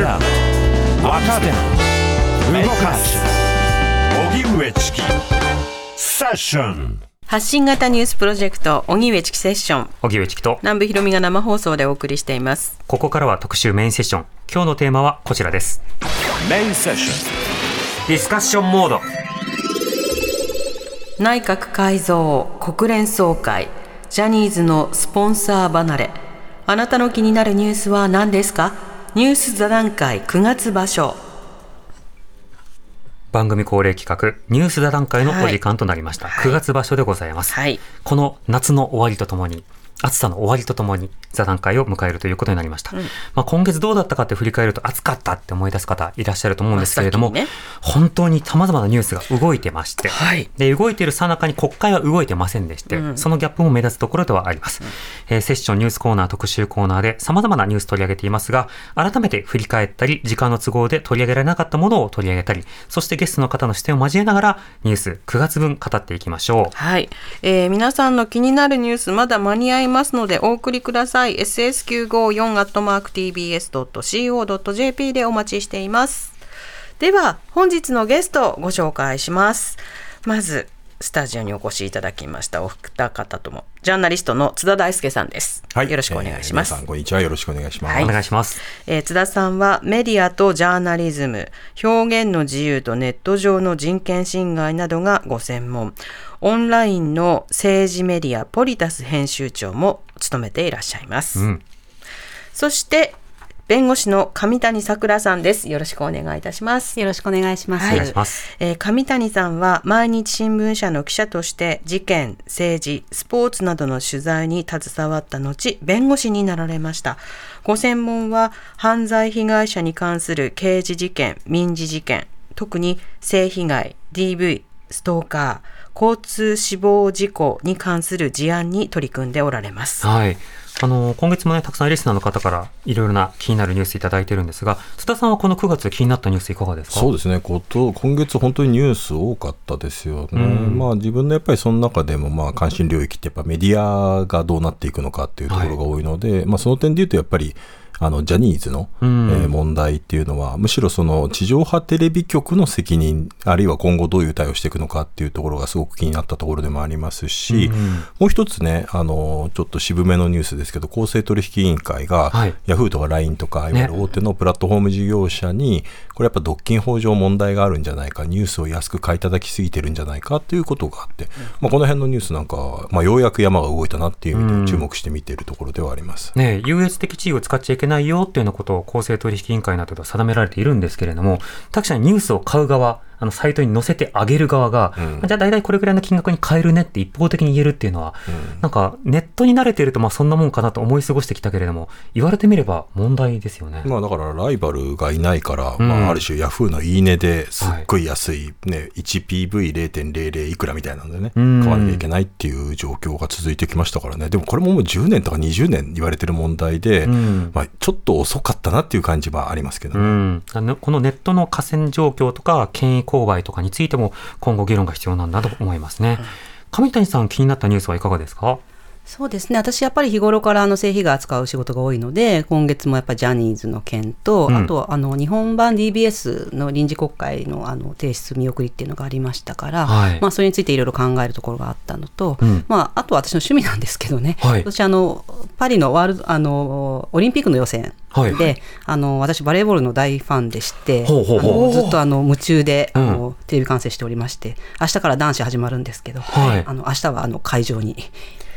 ダ若手。動かす。荻上チキ。セッション。発信型ニュースプロジェクト荻上チキセッション。荻上チキと。南部ひろみが生放送でお送りしています。ここからは特集メインセッション。今日のテーマはこちらです。メインセッシディスカッションモード。内閣改造国連総会。ジャニーズのスポンサー離れ。あなたの気になるニュースは何ですか？ニュース座談会9月場所。番組恒例企画ニュース座談会のお時間となりました、はい。9月場所でございます、はい。この夏の終わりとともに暑さの終わりとともに座談会を迎えるということになりました、まあ、今月どうだったかって振り返ると暑かったって思い出す方いらっしゃると思うんですけれども、ね。本当に様々なニュースが動いてまして、はい。で動いている最中に国会は動いてませんでして、そのギャップも目立つところではあります、えーセッションニュースコーナー特集コーナーで様々なニュース取り上げていますが改めて振り返ったり時間の都合で取り上げられなかったものを取り上げたりそしてゲストの方の視点を交えながらニュース9月分語っていきましょう。はい、えー皆さんの気になるニュースまだ間に合いますのでお送りください。ss954 アットマーク tbs.co.jp でお待ちしています。では本日のゲストをご紹介します。まずスタジオにお越しいただきましたお二方ともジャーナリストの津田大輔さんです、よろしくお願いします、えー皆さんこんにちはよろしくお願いします。はいお願いしますえー津田さんはメディアとジャーナリズム、表現の自由とネット上の人権侵害などがご専門。オンラインの政治メディアポリタス編集長も務めていらっしゃいます。うんそして、弁護士の上谷さくらさんです。よろしくお願いいたします。よろしくお願いします。はいお願いしますえー上谷さんは毎日新聞社の記者として事件、政治、スポーツなどの取材に携わった後、弁護士になられました。ご専門は犯罪被害者に関する刑事事件、民事事件、特に性被害、DV、ストーカー、交通死亡事故に関する事案に取り組んでおられます。はい。あの、今月もね、たくさんリスナーの方からいろいろな気になるニュースいただいてるんですが、須田さんはこの9月気になったニュースいかがですか？そうですね。こと今月、本当にニュース多かったですよね、うん。まあ、自分のやっぱりその中でもまあ関心領域ってやっぱメディアがどうなっていくのかっていうところが多いので、まあ、その点でいうとやっぱりあのジャニーズの、うん。えー問題っていうのはむしろその地上波テレビ局の責任あるいは今後どういう対応していくのかっていうところがすごく気になったところでもありますし、うんもう一つねあのちょっと渋めのニュースですけど公正取引委員会が、はい。ヤフーとか LINE とかいわゆる大手のプラットフォーム事業者に、これやっぱ独禁法上問題があるんじゃないか、ニュースを安く買い叩きすぎてるんじゃないかっていうことがあって、まあ、この辺のニュースなんかは、まあ、ようやく山が動いたなっていう意味で注目して見ているところではあります。ね、優越的地位を使っちゃいけないよっていうようなことを公正取引委員会などで定められているんですけれども、確かにニュースを買う側、あのサイトに載せてあげる側が、うんじゃあ大体これぐらいの金額に買えるねって一方的に言えるっていうのは、なんかネットに慣れているとまあそんなもんかなと思い過ごしてきたけれども、言われてみれば問題ですよね。まあだからライバルがいないから、うんまあある種ヤフーのいいねですっごい安い、ね、1PV0.00 いくらみたいなのでね、うん買わなきゃいけないっていう状況が続いてきましたからね。でもこれももう10年とか20年言われてる問題で、うんまあちょっと遅かったなっていう感じはありますけどね。うん、あのこのネットの河川状況とか権威勾配とかについても今後議論が必要なんだと思いますね。上谷さん気になったニュースはいかがですか？そうですね。私やっぱり日頃からあの性被害扱う仕事が多いので、今月もやっぱりジャニーズの件と、うん。あとあの日本版 DBS の臨時国会のあの提出見送りっていうのがありましたから、はい。まあそれについていろいろ考えるところがあったのと、うん。まああとは私の趣味なんですけどね。はい。私あのパリのワールドあのオリンピックの予選はい。で、あの私バレーボールの大ファンでして、ずっとあの夢中で、うん。あのテレビ観戦しておりまして、明日から男子始まるんですけど、はい。あの明日はあの会場に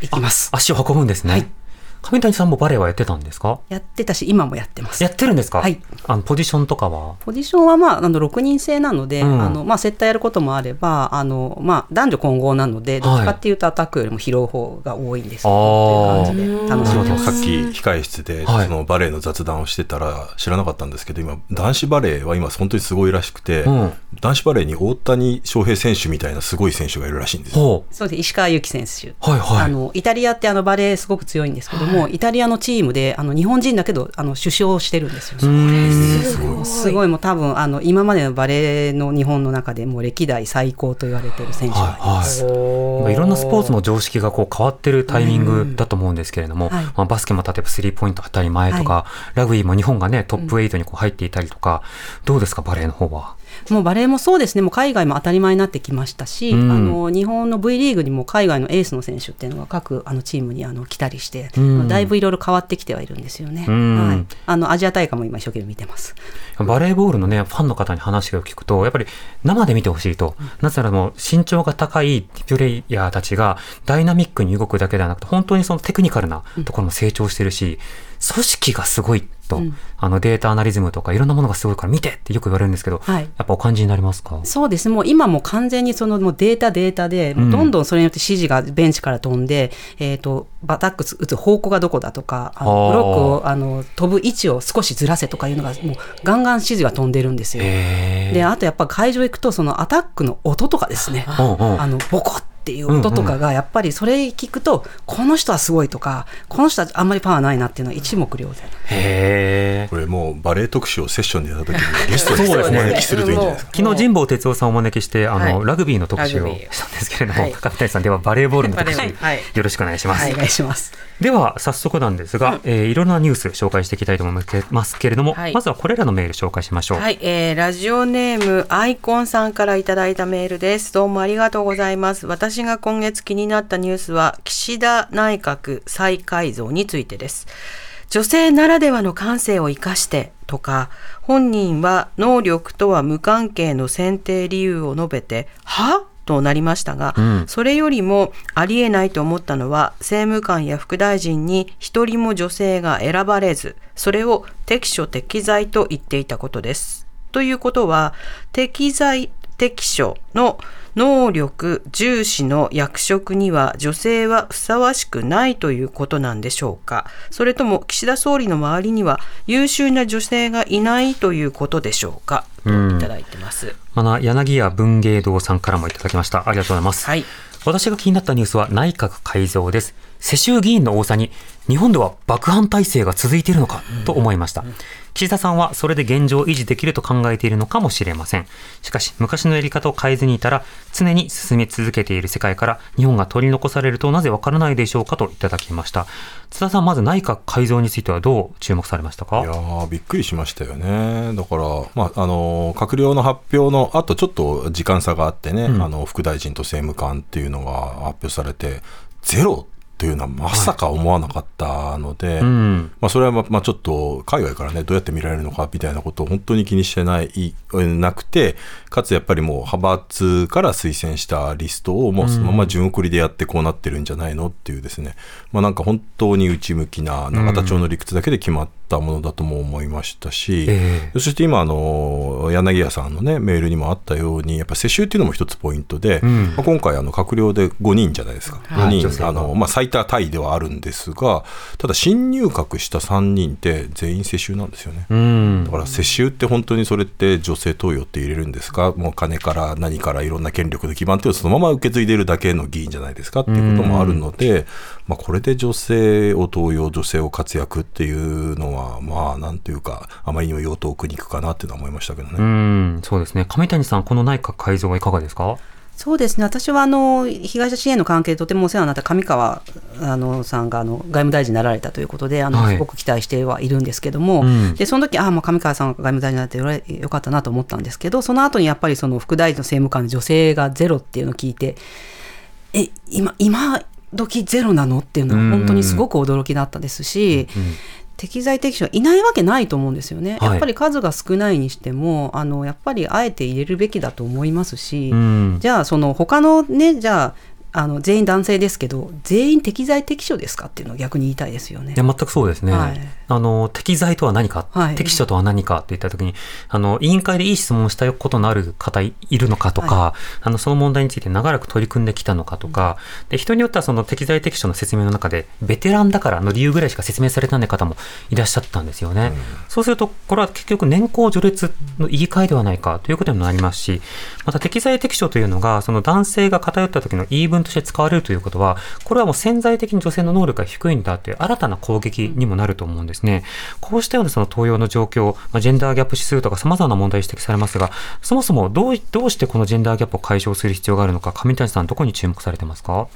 行きます。足を運ぶんですね。はい上谷さんもバレエはやってたんですか？やってたし、今もやってます。や。ってるんですか？はい。あのポジションとかは？ポジションは、まあ、あの6人制なので、うん。あのまあ、接待やることもあればあの、まあ、男女混合なので、どっちかっていうとアタックよりも拾う方が多いんですけど、あー。という感。さっき控え室ではい。そのバレエの雑談をしてたら知らなかったんですけど今男子バレーは今本当にすごいらしくて、うん。男子バレーに大谷翔平選手みたいなすごい選手がいるらしいんですそうです。石川祐希選手、はいはい。あのイタリアってあのバレーすごく強いんですけども、イタリアのチームであの日本人だけどあの首相をしてるんですよ。うん。すごい。すごい。もう多分あの今までのバレーの日本の中でもう歴代最高と言われてる選手がいます。いろんなスポーツの常識がこう変わってるタイミングだと思うんですけれども、はい。まあ、バスケも例えばスリーポイント当たり前とか、ラグビーも日本がねトップ8にこう入っていたりとか、どうですかバレーの方は？もうバレーもそうですね、もう海外も当たり前になってきましたし、うん。あの日本の V リーグにも海外のエースの選手っていうのが各あのチームにあの来たりして、うん。だいぶいろいろ変わってきてはいるんですよね。うん。はい、あのアジア大会も今一生懸命見てます。バレーボールのね、ファンの方に話を聞くと、やっぱり生で見てほしいと。なぜならもう身長が高いプレイヤーたちがダイナミックに動くだけではなくて、本当にそのテクニカルなところも成長してるし、組織がすごいと、うん。あのデータアナリズムとかいろんなものがすごいから見てってよく言われるんですけど、はい。やっぱお感じになりますか？そうです。ね、もう今もう完全にそのもうデータ、データで、どんどんそれによって指示がベンチから飛んで、えー、とバタック打つ方向がどこだとか、あのブロックをあの飛ぶ位置を少しずらせとかいうのが、もうガンガン指示が飛んでるんですよ。であとやっぱ会場行くと、そのアタックの音とかですね、うんうん。あのボコっていう音とかが、やっぱりそれ聞くと、この人はすごいとか、この人はあんまりパワーないなっていうのは一目瞭然。へーこれもうバレエ特集をセッションでやった時にゲストにそうですねお招きするといいんじゃないですか。昨日神保哲夫さんをお招きして、あの、はいラグビーの特集をしたんですけれども、はい高谷さんではバレーボールの特集、よろしくお願いします。お願いします。では早速なんですが、えーいろんなニュース紹介していきたいと思いますけれども、はいまずはこれらのメール紹介しましょう。はい、えーラジオネームアイコンさんからいただいたメールです。どうもありがとうございます。私が今月気になったニュースは岸田内閣再改造についてです。女性ならではの感性を生かしてとか、本人は能力とは無関係の選定理由を述べて、は？となりましたが、うんそれよりもありえないと思ったのは政務官や副大臣に一人も女性が選ばれずそれを適所適材と言っていたことです。ということは適材適所の能力重視の役職には女性はふさわしくないということなんでしょうか？それとも岸田総理の周りには優秀な女性がいないということでしょうか？といただいてます。また柳家文芸堂さんからもいただきました。ありがとうございます。はい私が気になったニュースは内閣改造です。世襲議員の多さに日本では爆破体制が続いているのかと思いました。岸田さんはそれで現状を維持できると考えているのかもしれません。しかし昔のやり方を変えずにいたら常に進め続けている世界から日本が取り残されるとなぜわからないでしょうかといただきました。津田さんまず内閣改造についてはどう注目されましたか？いやーびっくりしましたよね。だから、まあ、あの、閣僚の発表の後、ちょっと時間差があってね、うんあの、副大臣と政務官っていうのが発表されて、ゼロというのはまさか思わなかったので、うん。まあ、それはまあまあちょっと海外からねどうやって見られるのかみたいなことを本当に気にしてないなくてかつやっぱりもう派閥から推薦したリストをもうそのまま順送りでやってこうなってるんじゃないのっていうですね、まあ、なんか本当に内向きな永田町の理屈だけで決まったものだとも思いましたし、えそして今あの柳家さんのねメールにもあったようにやっぱ世襲っていうのも一つポイントで、うん。まあ、今回あの閣僚で5人じゃないですか、はい。5女性が。人あの、まあ、最多タイではあるんですがただ新入閣した3人って全員世襲なんですよね。うん。だ。から世襲って本当にそれって女性登用って入れるんですか？もう金から何からいろんな権力の基盤っていうのをそのまま受け継いでるだけの議員じゃないですかっていうこともあるので、まあ、これで女性を登用女性を活躍っていうのはまあなんていうかあまりにも用途苦肉かなっていうのは思いましたけどね。うん、そうですね。上谷さん、この内閣改造はいかがですか？そうですね私はあの被害者支援の関係でとてもお世話になった上川あのさんがあの外務大臣になられたということであの、はいすごく期待してはいるんですけども、うんでその時ああもう上川さんが外務大臣になってよかったなと思ったんですけどその後にやっぱりその副大臣の政務官で女性がゼロっていうのを聞いてえ今今時ゼロなの？っていうのは本当にすごく驚きだったですし、適材適所はいないわけないと思うんですよね、はい。やっぱり数が少ないにしてもあのやっぱりあえて入れるべきだと思いますし、うん。じゃあその他のねじゃああの全員男性ですけど全員適材適所ですかっていうのを逆に言いたいですよねいや、。全くそうですね。はいあの、適材とは何か、はい適所とは何かって言ったときに、あの、委員会でいい質問をしたことのある方いいるのかとか、あの、その問題について長らく取り組んできたのかとか、で、人によってはその適材適所の説明の中で、ベテランだからの理由ぐらいしか説明されてない方もいらっしゃったんですよね。そうすると、これは結局年功序列の言い換えではないかということにもなりますし、また適材適所というのが、その男性が偏った時の言い分文として使われるということは、これはもう潜在的に女性の能力が低いんだという新たな攻撃にもなると思うんですね。こうしたようなその東洋の状況、まあ、ジェンダーギャップ指数とか様々な問題指摘されますが、そもそもどうどうしてこのジェンダーギャップを解消する必要があるのか、上谷さん、どこに注目されてますか？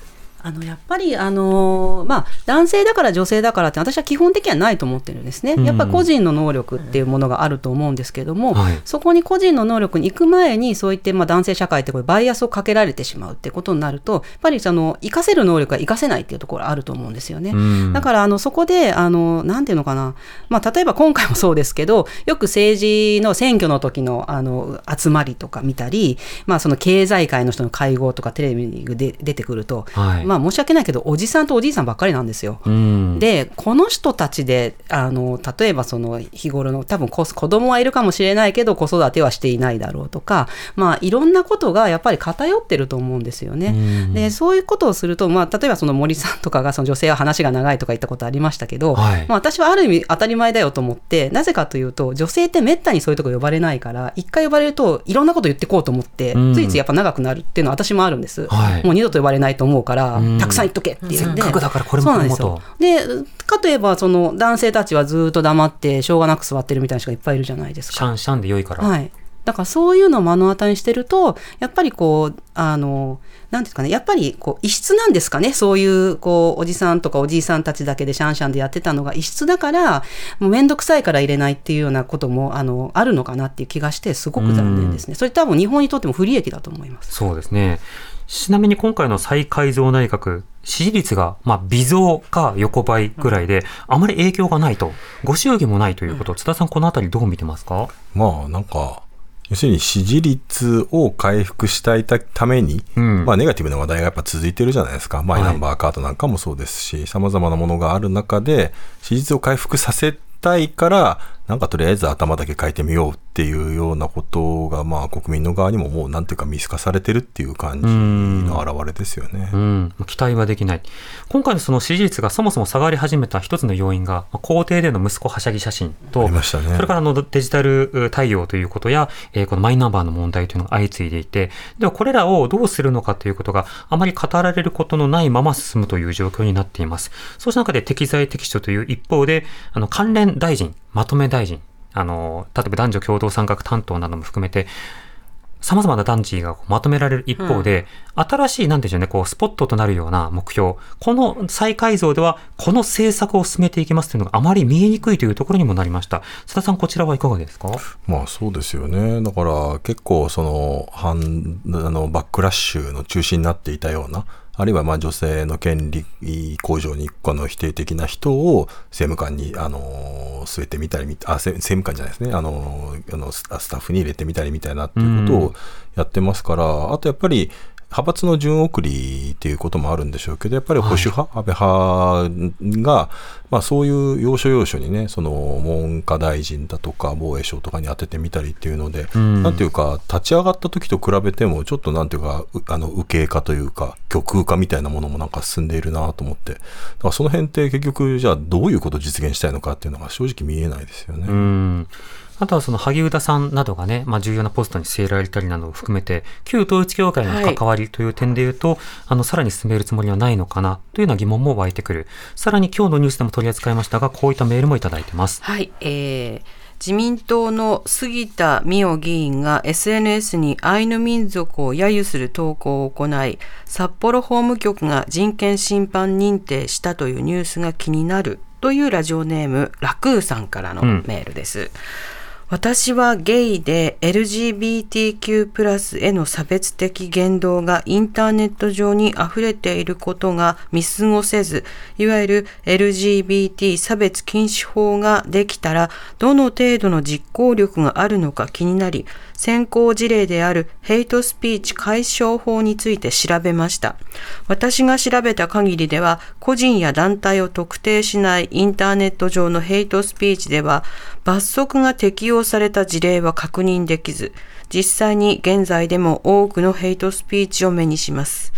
あのやっぱり、あのまあ、男性だから女性だからって私は基本的にはないと思ってるんですね、やっぱり個人の能力っていうものがあると思うんですけれども、はい、そこに個人の能力に行く前にそういってまあ男性社会ってこれバイアスをかけられてしまうってことになるとやっぱりその活かせる能力が活かせないっていうところあると思うんですよね。だからあのそこであのなんていうのかな、まあ、例えば今回もそうですけどよく政治の選挙の時のあの集まりとか見たり、まあ、その経済界の人の会合とかテレビで出てくると、はい、まあ申し訳ないけどおじさんとおじいさんばっかりなんですよ。うん、でこの人たちであの例えばその日頃の多分子供はいるかもしれないけど子育てはしていないだろうとか、まあ、いろんなことがやっぱり偏ってると思うんですよね。うん、でそういうことをすると、まあ、例えばその森さんとかがその女性は話が長いとか言ったことありましたけど、はい、まあ、私はある意味当たり前だよと思ってなぜかというと女性ってめったにそういうとこ呼ばれないから一回呼ばれるといろんなこと言ってこうと思って、うん、ついついやっぱ長くなるっていうのは私もあるんです。はい、もう二度と呼ばれないと思うから、たくさん言っとけっていうんで。だからこれもこれもと。でかといえばその男性たちはずっと黙ってしょうがなく座ってるみたいな人がいっぱいいるじゃないですか。シャンシャンで良いから。はい。だからそういうのを目の当たりにしてると、やっぱりこう、あの、なんですかね、やっぱりこう異質なんですかね、そういうこうおじさんとかおじいさんたちだけでシャンシャンでやってたのが異質だから、もうめんどくさいから入れないっていうようなこともあのあるのかなっていう気がして、すごく残念ですね。それ多分日本にとっても不利益だと思います。そうですね。ちなみに今回の再改造内閣、支持率が、まあ、微増か横ばいぐらいで、あまり影響がないと、ご祝儀もないということ、津田さん、このあたりどう見てますか？まあ、なんか、要するに支持率を回復したいために、うん、まあ、ネガティブな話題がやっぱ続いてるじゃないですか、マイナンバーカードなんかもそうですし、さまざまなものがある中で、支持率を回復させたいから、なんかとりあえず頭だけ変えてみようっていうようなことが、まあ国民の側にももうなんていうか見透かされてるっていう感じの表れですよね。うん、期待はできない。今回のその支持率がそもそも下がり始めた一つの要因が、皇帝での息子はしゃぎ写真と、ね、それからのデジタル対応ということや、えー、このマイナンバーの問題というのが相次いでいて、ではこれらをどうするのかということがあまり語られることのないまま進むという状況になっています。そうした中で適材適所という一方で、あの関連大臣、まとめ大臣、あの、例えば男女共同参画担当なども含めて、様々な団地がまとめられる一方で、うん、新しい、なんでしょうね、こう、スポットとなるような目標、この再改造では、この政策を進めていきますというのがあまり見えにくいというところにもなりました。須田さん、こちらはいかがですか？まあそうですよね。だから結構、その、反、あの、バックラッシュの中心になっていたような、あるいはまあ女性の権利向上にこの否定的な人を政務官に、あの据えてみたりあ、政務官じゃないですね、あのあのスタッフに入れてみたりみたいなっていうことをやってますから、あとやっぱり、派閥の順送りっていうこともあるんでしょうけど、やっぱり保守派、はい、安倍派が、まあ、そういう要所要所にね、その文科大臣だとか防衛省とかに当ててみたりっていうので、うん、なんていうか、立ち上がった時と比べても、ちょっとなんていうか、あの右傾化というか、極右化みたいなものもなんか進んでいるなと思って、だからその辺って結局、じゃあどういうことを実現したいのかっていうのが正直見えないですよね。うんあとはその萩生田さんなどがね、まあ、重要なポストに据えられたりなどを含めて、旧統一教会の関わりという点で言うと、はい、あの、さらに進めるつもりはないのかなというような疑問も湧いてくる。さらに今日のニュースでも取り扱いましたが、こういったメールもいただいてます。はい、えー自民党の杉田水脈議員が SNS にアイヌ民族を揶揄する投稿を行い、札幌法務局が人権侵犯認定したというニュースが気になるというラジオネーム、ラクーさんからのメールです。うん私はゲイで LGBTQ+ への差別的言動がインターネット上に溢れていることが見過ごせず、いわゆる LGBT 差別禁止法ができたら、どの程度の実行力があるのか気になり、先行事例であるヘイトスピーチ解消法について調べました。私が調べた限りでは、個人や団体を特定しないインターネット上のヘイトスピーチでは、罰則が適用された事例は確認できず、実際に現在でも多くのヘイトスピーチを目にします。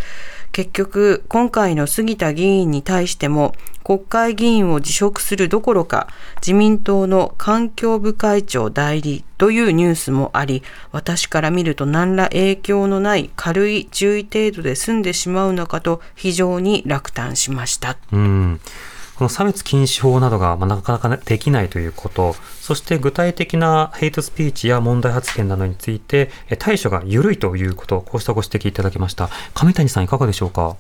結局今回の杉田議員に対しても国会議員を辞職するどころか自民党の環境部会長代理というニュースもあり私から見ると何ら影響のない軽い注意程度で済んでしまうのかと非常に落胆しました。うんこの差別禁止法などが、まあ、なかなかできないということ、そして具体的なヘイトスピーチや問題発言などについて、対処が緩いということ、こうしたご指摘いただきました。上谷さん、いかがでしょうか？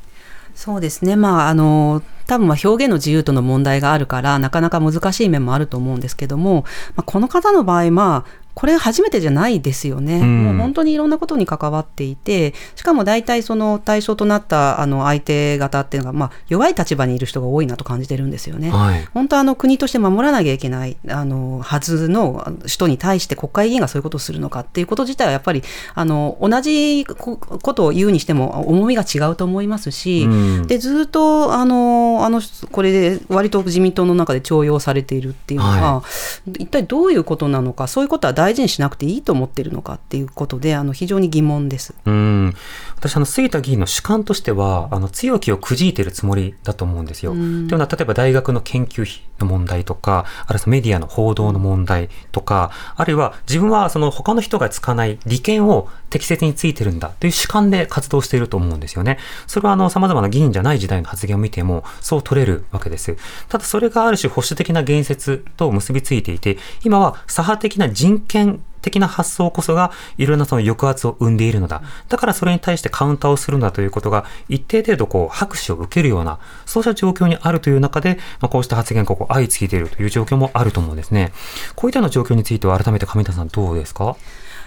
そうですね、まあ、あの多分ま表現の自由との問題があるからなかなか難しい面もあると思うんですけども、まあ、この方の場合、まあ、これ初めてじゃないですよね、うん、もう本当にいろんなことに関わっていて、しかも大体その対象となったあの相手方っていうのが、まあ、弱い立場にいる人が多いなと感じてるんですよね。はい、本当あの国として守らなきゃいけないあのはずの人に対して国会議員がそういうことをするのかっていうこと自体はやっぱりあの同じことを言うにしても重みが違うと思いますし、うん、でずっとあのあのこれで割と自民党の中で重用されているっていうのは、はい、一体どういうことなのかそういうことは大事にしなくていいと思ってるのかっていうことであの非常に疑問ですうん私あの杉田議員の主観としてはあの強気をくじいてるつもりだと思うんですよ。というのは例えば大学の研究費の問題とかあるいはメディアの報道の問題とかあるいは自分はその他の人が使わない利権を適切についてるんだという主観で活動していると思うんですよね。それはあの様々な議員じゃない時代の発言を見てもそう取れるわけです。ただそれがある種保守的な言説と結びついていて今は左派的な人権的な発想こそがいろんなその抑圧を生んでいるのだ。だからそれに対してカウンターをするんだということが一定程度こう拍手を受けるような、そうした状況にあるという中で、まあ、こうした発言がこう相次いでいるという状況もあると思うんですね。こういったような状況については改めて上田さんどうですか？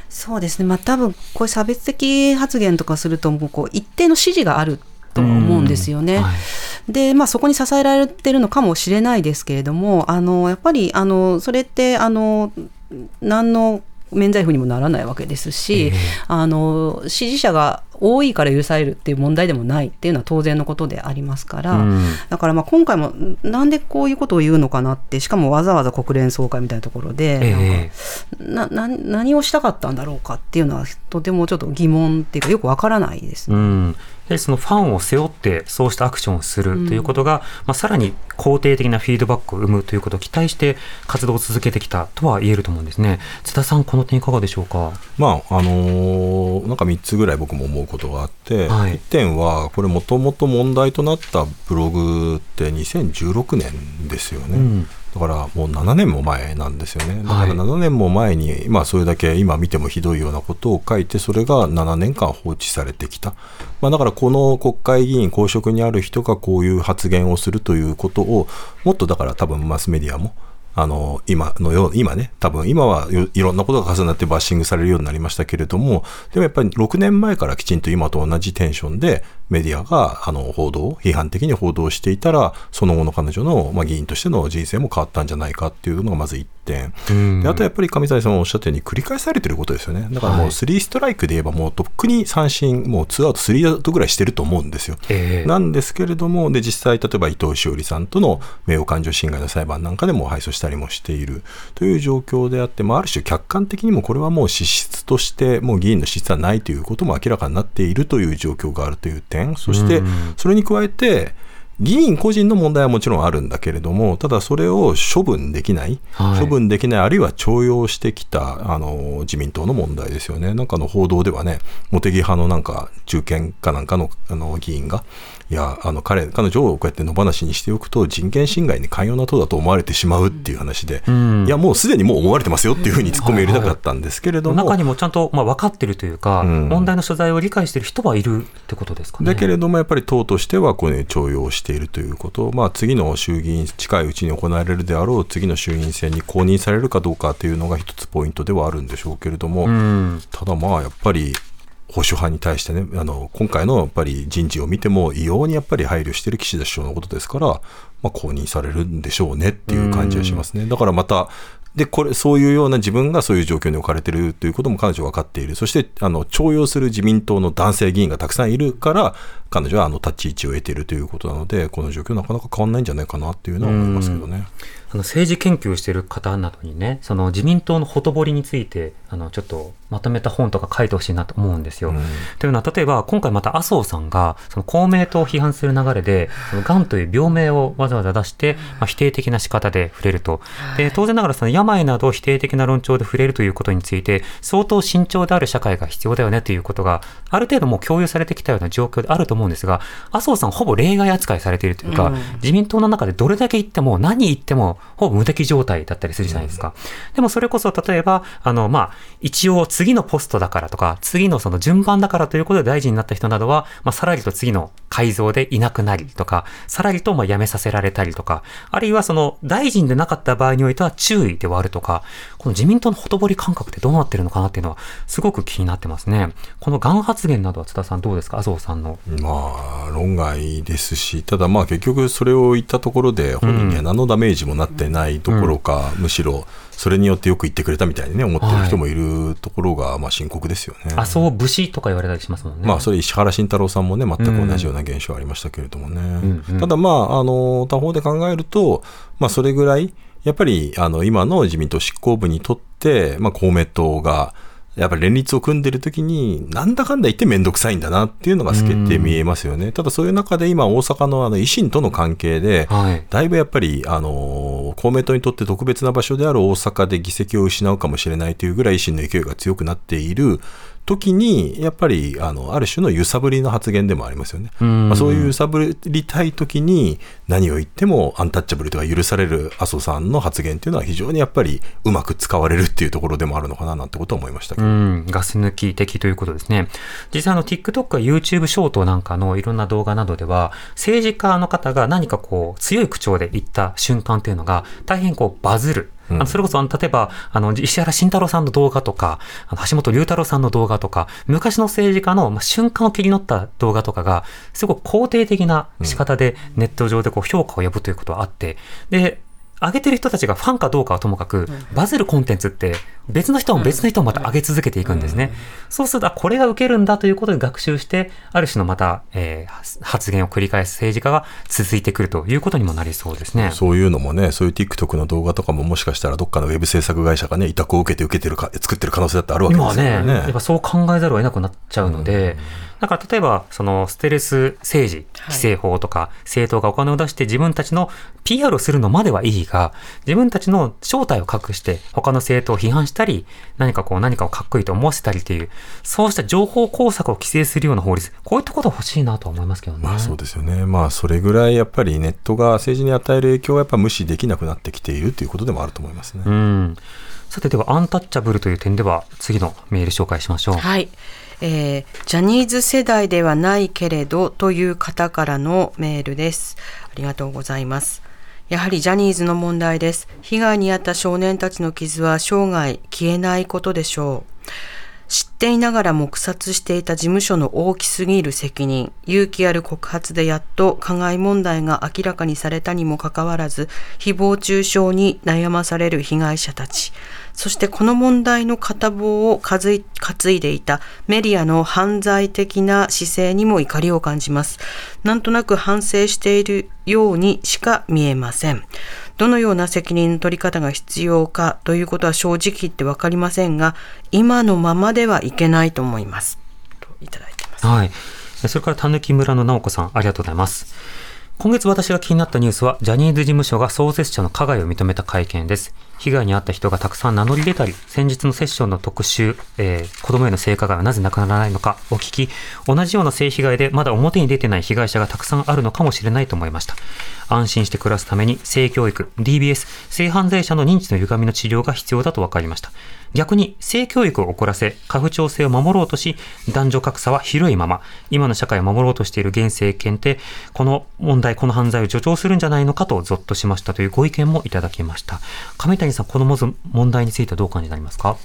そうですね。まあ多分こういう差別的発言とかするともうこう一定の支持があると思うんですよね。はい、で、まあ、そこに支えられてるのかもしれないですけれども、あのやっぱりあのそれってあの何の免罪符にもならないわけですし、えー、あの支持者が多いから許されるっていう問題でもないっていうのは当然のことでありますから、うん、だからまあ今回もなんでこういうことを言うのかなってしかもわざわざ国連総会みたいなところで、えー、なな何をしたかったんだろうかっていうのはとてもちょっと疑問っていうかよくわからないですね。うんやはりそのファンを背負ってそうしたアクションをするということが、うん、まあ、さらに肯定的なフィードバックを生むということを期待して活動を続けてきたとは言えると思うんですね。津田さん、この点いかがでしょうか？まああのー、なんか3つぐらい僕も思うことがあって、はい、1点は、これ、もともと問題となったブログって2016年ですよね。うんだからもう7年も前なんですよね、だから7年も前に、まあ、それだけ今見てもひどいようなことを書いて、それが7年間放置されてきた、まあ、だからこの国会議員、公職にある人がこういう発言をするということを、もっとだから多分マスメディアも、あの今のよう今ね、多分今はいろんなことが重なってバッシングされるようになりましたけれども、でもやっぱり6年前からきちんと今と同じテンションでメディアがあの報道、批判的に報道していたら、その後の彼女の、まあ、議員としての人生も変わったんじゃないかっていうのがまず1点、であとやっぱり上谷さんもおっしゃったように、繰り返されてることですよね、だからもう3ストライクで言えば、もうとっくに三振、もう2アウト、3アウトぐらいしてると思うんですよ。えー、なんですけれども、で実際、例えば伊藤詩織さんとの名誉感情侵害の裁判なんかでも敗訴したりもしている。という状況であって、まあ、ある種、客観的にもこれはもう資質として、もう議員の資質はないということも明らかになっているという状況があるという点。点、そしてそれに加えて、議員個人の問題はもちろんあるんだけれども、ただそれを処分できない、はい、処分できない、あるいは徴用してきたあの自民党の問題ですよね。なんかの報道ではね、茂木派のなんか中堅かなんかのあの議員が、いや、あの彼彼女をこうやって野放しにしておくと、人権侵害に寛容な党だと思われてしまうっていう話で、うん、いや、もうすでにもう思われてますよっていうふうに突っ込みを入れたかったんですけれども、はいはい、中にもちゃんと、まあ、分かってるというか、うん、問題の所在を理解している人はいるってことですかね。だけれども、やっぱり党としては、こういう徴用しているということ、まあ、次の衆議院、近いうちに行われるであろう次の衆院選に公認されるかどうかというのが一つポイントではあるんでしょうけれども、うん、ただまあ、やっぱり、保守派に対してね、あの今回のやっぱり人事を見ても、異様にやっぱり配慮している岸田首相のことですから、まあ、公認されるんでしょうねっていう感じはしますね。だからまたでこれそういうような自分がそういう状況に置かれているということも彼女は分かっている、そしてあの重用する自民党の男性議員がたくさんいるから、彼女はあの立ち位置を得ているということなので、この状況、なかなか変わらないんじゃないかなっていうのは思いますけどね。あの政治研究している方などにね、その自民党のほとぼりについて、あのちょっとまとめた本とか書いてほしいなと思うんですよ。うんというのは、例えば今回また麻生さんが、その公明党を批判する流れで、そのがんという病名をわざわざ出して、まあ、否定的な仕方で触れると。で当然ながら、その病などを否定的な論調で触れるということについて、相当慎重である社会が必要だよねということが、ある程度もう共有されてきたような状況であると思うんですが、麻生さんほぼ例外扱いされているというか、うん自民党の中でどれだけ言っても、何言っても、ほぼ無敵状態だったりするじゃないですか。でもそれこそ、例えば、あの、まあ、一応次のポストだからとか、次のその順番だからということで大臣になった人などは、まあ、さらりと次の改造でいなくなりとか、さらりとまあ辞めさせられたりとか、あるいはその大臣でなかった場合においては注意で割るとか、この自民党のほとぼり感覚ってどうなってるのかなっていうのは、すごく気になってますね。このがん発言などは津田さんどうですか？麻生さんの。まあ、論外ですし、ただまあ結局それを言ったところで、本人には何のダメージもなってないどころか、むしろそれによってよく言ってくれたみたいにね、思ってる人もいるところが、まあ深刻ですよね。麻生節とか言われたりしますもんね。まあ、それ石原慎太郎さんもね、全く同じような現象ありましたけれどもね。んうんただ、まあ、あの、他方で考えると、まあ、それぐらい、やっぱり、あの、今の自民党執行部にとって、まあ、公明党が、やっぱり連立を組んでる時に、なんだかんだ言って面倒くさいんだなっていうのが透けて見えますよね。ただそういう中で今、大阪のあの維新との関係で、はい。だいぶやっぱり、あの公明党にとって特別な場所である大阪で議席を失うかもしれないというぐらい維新の勢いが強くなっている時に、やっぱりあのある種の揺さぶりの発言でもありますよね。うんまあ、そういう揺さぶりたい時に何を言ってもアンタッチャブルとか許される麻生さんの発言っていうのは非常にやっぱりうまく使われるっていうところでもあるのかななんてことは思いましたけど。うん、ガス抜き的ということですね。実際あの TikTok や YouTube ショートなんかのいろんな動画などでは、政治家の方が何かこう強い口調で言った瞬間っていうのが大変こうバズる。あのそれこそあの例えばあの石原慎太郎さんの動画とか、あの橋本龍太郎さんの動画とか、昔の政治家のまあ瞬間を切り取った動画とかが、すごく肯定的な仕方でネット上でこう評価を呼ぶということはあって、で、上げてる人たちがファンかどうかはともかく、バズるコンテンツって別の人も別の人もまた上げ続けていくんですね。そうすると、あ、これが受けるんだということで学習して、ある種のまた、えー発発言を繰り返す政治家が続いてくるということにもなりそうですね。そういうのもね、そういう TikTok の動画とかももしかしたらどっかのウェブ制作会社がね、委託を受けて受けてるか、作ってる可能性だってあるわけですよね、やっぱそう考えざるを得なくなっちゃうので、だから例えば、そのステルス政治、規制法とか、政党がお金を出して自分たちの PR をするのまではいいが、自分たちの正体を隠して、他の政党を批判したり、何かこう何かをかっこいいと思わせたりっていう、そうした情報工作を規制するような法律、こういったこと欲しいなとは思いますけどね。まあそうですよね。まあそれぐらいやっぱりネットが政治に与える影響はやっぱ無視できなくなってきているということでもあると思いますね。うん。さてでは、アンタッチャブルという点では、次のメール紹介しましょう。はい、えージャニーズ世代ではないけれどという方からのメールです。ありがとうございます。やはりジャニーズの問題です。被害に遭った少年たちの傷は生涯消えないことでしょう。知っていながら黙殺していた事務所の大きすぎる責任、勇気ある告発でやっと加害問題が明らかにされたにもかかわらず、誹謗中傷に悩まされる被害者たち、そしてこの問題の片棒を担い担いでいたメディアの犯罪的な姿勢にも怒りを感じます。なんとなく反省しているようにしか見えません。どのような責任の取り方が必要かということは正直言って分かりませんが、今のままではいけないと思います。といただいてます。はい。それから、たぬき村の直子さん、ありがとうございます。今月私が気になったニュースは、ジャニーズ事務所が創設者の加害を認めた会見です。被害に遭った人がたくさん名乗り出たり、先日のセッションの特集、えー子供への性加害はなぜなくならないのかを聞き、同じような性被害でまだ表に出てない被害者がたくさんあるのかもしれないと思いました。安心して暮らすために性教育、DBS、性犯罪者の認知の歪みの治療が必要だと分かりました。逆に性教育を遅らせ、過不調性を守ろうとし、男女格差は広いまま、今の社会を守ろうとしている現政権って、この問題、この犯罪を助長するんじゃないのかとゾッとしましたというご意見もいただきました。亀谷さん、この問題についてはどうお感じになりますか？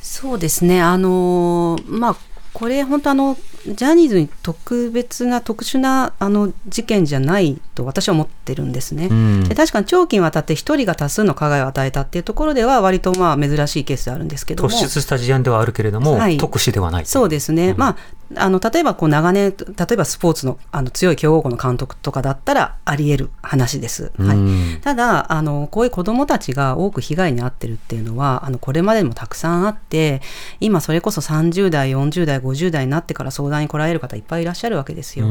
そうですね、あのまあ、これ、本当あの、ジャニーズに特別な特殊なあの事件じゃないと私は思ってるんですね。うんで確かに長期にわたって一人が多数の加害を与えたっていうところでは、割とまあ珍しいケースであるんですけども。突出した事案ではあるけれども、はい特殊ではない。そうですね、まあ、あの例えばこう長年例えばスポーツのあの強い強豪校の監督とかだったらあり得る話です。はい、ただあのこういう子どもたちが多く被害に遭ってるっていうのはあのこれまでにもたくさんあって今それこそ30代40代50代になってから相談に来られる方いっぱいいらっしゃるわけですよ。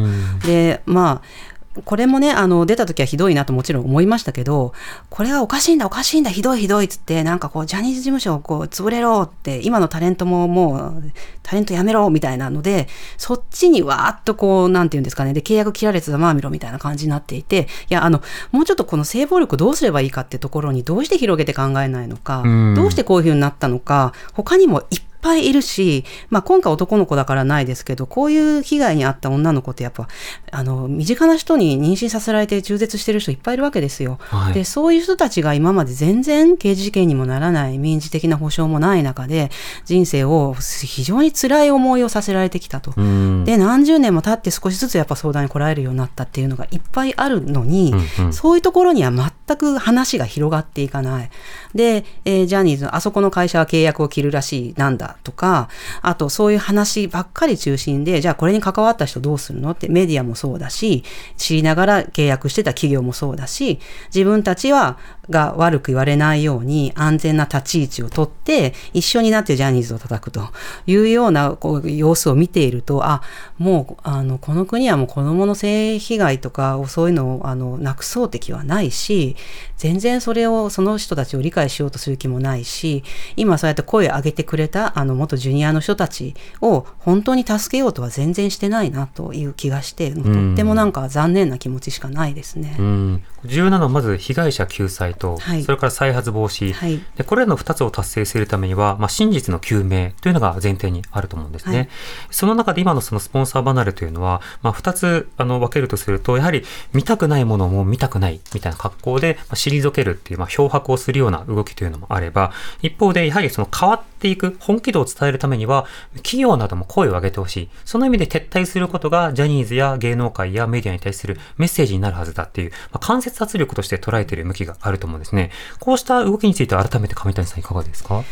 でまあこれもね、あの、出た時はひどいなともちろん思いましたけど、これはおかしいんだ、おかしいんだ、ひどいひどいっつって、なんかこう、ジャニーズ事務所をこう、潰れろって、今のタレントももう、タレントやめろみたいなので、そっちにわーっとこう、なんていうんですかね、で、契約切られてたまあ見ろみたいな感じになっていて、いや、あの、もうちょっとこの性暴力どうすればいいかってところにどうして広げて考えないのか、どうしてこういうふうになったのか、他にもいっぱいいるし、まあ、今回男の子だからないですけど、こういう被害に遭った女の子ってやっぱ、あの、身近な人に妊娠させられて中絶してる人いっぱいいるわけですよ。はい、で、そういう人たちが今まで全然刑事事件にもならない民事的な保障もない中で、人生を非常に辛い思いをさせられてきたと。で、何十年も経って少しずつやっぱ相談に来られるようになったっていうのがいっぱいあるのに、うんうん、そういうところには全く話が広がっていかない。で、えー、ジャニーズのあそこの会社は契約を切るらしい、なんだとか、あとそういう話ばっかり中心で、じゃあこれに関わった人どうするのってメディアもそうだし、知りながら契約してた企業もそうだし、自分たちはが悪く言われないように安全な立ち位置をとって、一緒になってジャニーズを叩くというようなこう様子を見ていると、あ、もうあのこの国はもう子供の性被害とかそういうのをあのなくそうって気はないし、全然それをその人たちを理解しようとする気もないし今そうやって声を上げてくれたあの元ジュニアの人たちを本当に助けようとは全然してないなという気がしてとってもなんか残念な気持ちしかないですね。うん重要なのはまず被害者救済と、はい、それから再発防止、はい、でこれらの2つを達成するためには、まあ、真実の究明というのが前提にあると思うんですね。はい、その中で今のそのスポンサー離れというのは、まあ、2つあの分けるとするとやはり見たくないものも見たくないみたいな格好で、まあ、退けるっていう、まあ、漂白をするような動きというのもあれば一方でやはりその変わっていく本気度を伝えるためには企業なども声を上げてほしい。その意味で撤退することがジャニーズや芸能界やメディアに対するメッセージになるはずだっていう、まあ、間接圧力として捉えている向きがあると思うですね。こうした動きについて改めて上谷さんいかがですか？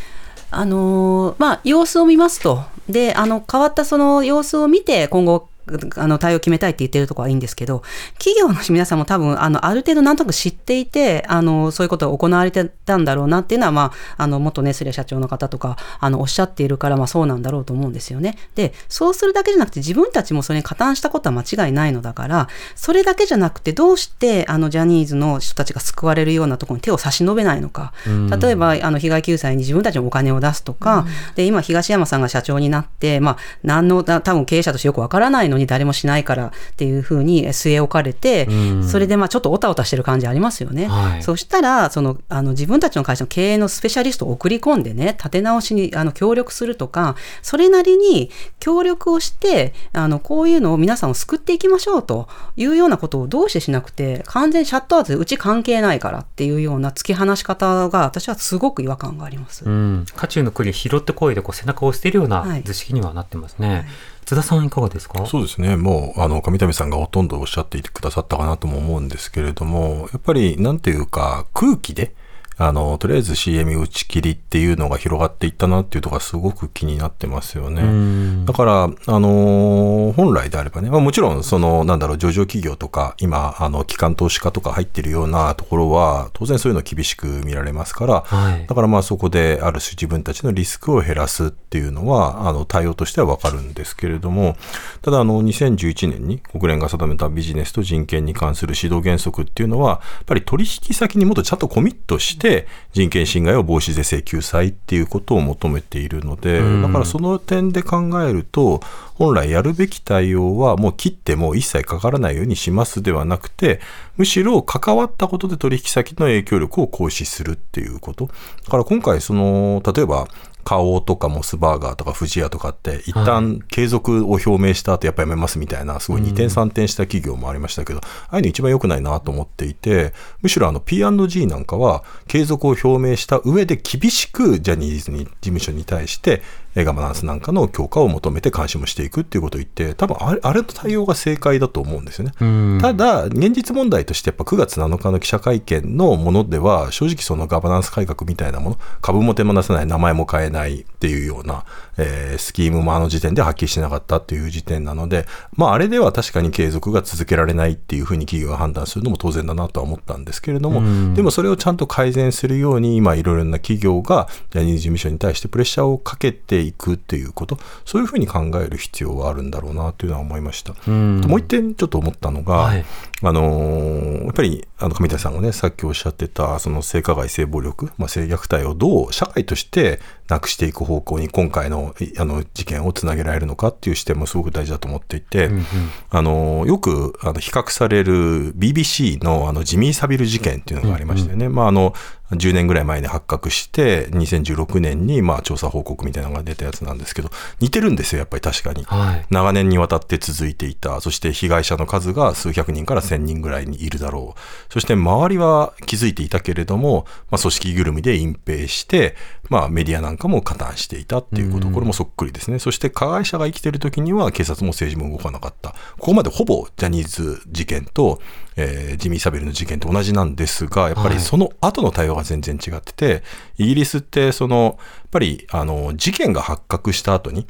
あのー、まあ、様子を見ますと。で、あの、変わったその様子を見て、今後あの対応を決めたいって言ってるところはいいんですけど、企業の皆さんも多分、あの、ある程度なんとなく知っていて、あの、そういうことが行われてたんだろうなっていうのは、まあ、あの、元ネスレ社長の方とか、あの、おっしゃっているから、まあ、そうなんだろうと思うんですよね。で、そうするだけじゃなくて、自分たちもそれに加担したことは間違いないのだから、それだけじゃなくて、どうして、あの、ジャニーズの人たちが救われるようなところに手を差し伸べないのか。例えば、あの、被害救済に自分たちのお金を出すとか、で、今、東山さんが社長になって、まあ、何の、多分経営者としてよくわからないのに誰もしないからっていうふうに据え置かれて、それでまあちょっとおたおたしてる感じありますよね。はい、そしたら、その、あの、自分たちの会社の経営のスペシャリストを送り込んでね、立て直しにあの協力するとか、それなりに協力をして、あの、こういうのを皆さんを救っていきましょうというようなことをどうしてしなくて、完全シャットアウトでうち関係ないからっていうような突き放し方が、私はすごく違和感があります。うん。火中の栗拾えって声でこう背中を押しているような図式にはなってますね。はい津田さんいかがですか？そうですね。もう、あの、上谷さんがほとんどおっしゃっていてくださったかなとも思うんですけれども、やっぱり、なんていうか、空気で、あの、とりあえず CM 打ち切りっていうのが広がっていったなっていうところがすごく気になってますよね。だから、あのー、本来であればね、まあ、もちろん、その、なんだろう、上場企業とか、今、あの、機関投資家とか入ってるようなところは、当然そういうの厳しく見られますから、はい、だからまあそこである種自分たちのリスクを減らすっていうのは、あの、対応としてはわかるんですけれども、ただ、あの、2011年に国連が定めたビジネスと人権に関する指導原則っていうのは、やっぱり取引先にもっとちゃんとコミットして、人権侵害を防止是正救済っていうことを求めているので、だからその点で考えると、本来やるべき対応はもう切っても一切かからないようにしますではなくて、むしろ関わったことで取引先の影響力を行使するっていうこと。だから今回その、例えば花王とかモスバーガーとか富士屋とかって一旦継続を表明した後やっぱやめますみたいなすごい二転三転した企業もありましたけど、ああいうの一番良くないなと思っていてむしろあの P&G なんかは継続を表明した上で厳しくジャニーズに事務所に対してガバナンスなんかの強化を求めて監視もしていくっていうことを言って多分あれあれの対応が正解だと思うんですよね。ただ現実問題としてやっぱ9月7日の記者会見のものでは正直そのガバナンス改革みたいなもの株も手も出さない名前も変えないっていうような、えー、スキームもあの時点ではっきりしなかったっていう時点なのでまああれでは確かに継続が続けられないっていうふうに企業が判断するのも当然だなとは思ったんですけれどもでもそれをちゃんと改善するように今いろいろな企業がジャニーズ事務所に対してプレッシャーをかけていくっていうことそういうふうに考える必要はあるんだろうなというのは思いました。もう一点ちょっと思ったのが、はい、あのー、やっぱりあの上谷さんがねさっきおっしゃってたその性加害性暴力、まあ、性虐待をどう社会としてなくしていく方向に今回のあの事件をつなげられるのかっていう視点もすごく大事だと思っていて、うんうん、あのよくあの比較される BBC のあのジミー・サビル事件っていうのがありましたよね。うんうん、まああの10年ぐらい前に発覚して、2016年にまあ調査報告みたいなのが出たやつなんですけど、似てるんですよ、やっぱり確かに。はい、長年にわたって続いていた、そして被害者の数が数百人から千人ぐらいにいるだろう。そして周りは気づいていたけれども、まあ、組織ぐるみで隠蔽して、まあ、メディアなんかも加担していたっていうこと、これもそっくりですね。そして加害者が生きてる時には警察も政治も動かなかった。ここまでほぼジャニーズ事件と、えー、ジミー・サベルの事件と同じなんですが、やっぱりその後の対応が全然違ってて、イギリスってその、やっぱりあの事件が発覚した後に、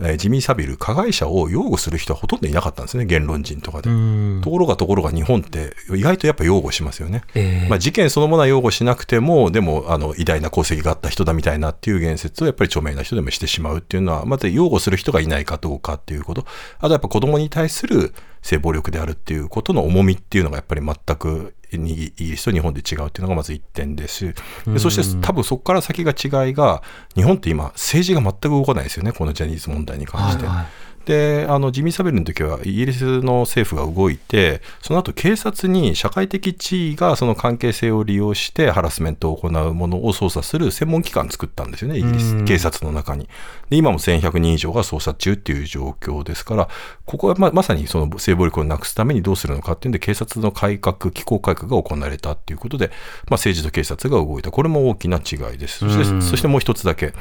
えー、ジミー・サビル、加害者を擁護する人はほとんどいなかったんですね、言論人とかで。ところがところが日本って意外とやっぱ擁護しますよね。えー、まあ、事件そのものは擁護しなくても、でもあの偉大な功績があった人だみたいなっていう言説をやっぱり著名な人でもしてしまうっていうのは、まず擁護する人がいないかどうかっていうこと、あとやっぱ子供に対する性暴力であるっていうことの重みっていうのがやっぱり全くイギリスと日本で違うっていうのがまず1点です。でそして多分そこから先が違いが日本って今政治が全く動かないですよねこのジャニーズ問題に関して。はいはいであのジミー・サベルの時はイギリスの政府が動いてその後警察に社会的地位がその関係性を利用してハラスメントを行うものを捜査する専門機関作ったんですよねイギリス警察の中に。で今も1100人以上が捜査中っていう状況ですからここはままさにその性暴力をなくすためにどうするのかっていうんで警察の改革機構改革が行われたっていうことで、まあ、政治と警察が動いた。これも大きな違いです。そしてそしてもう一つだけ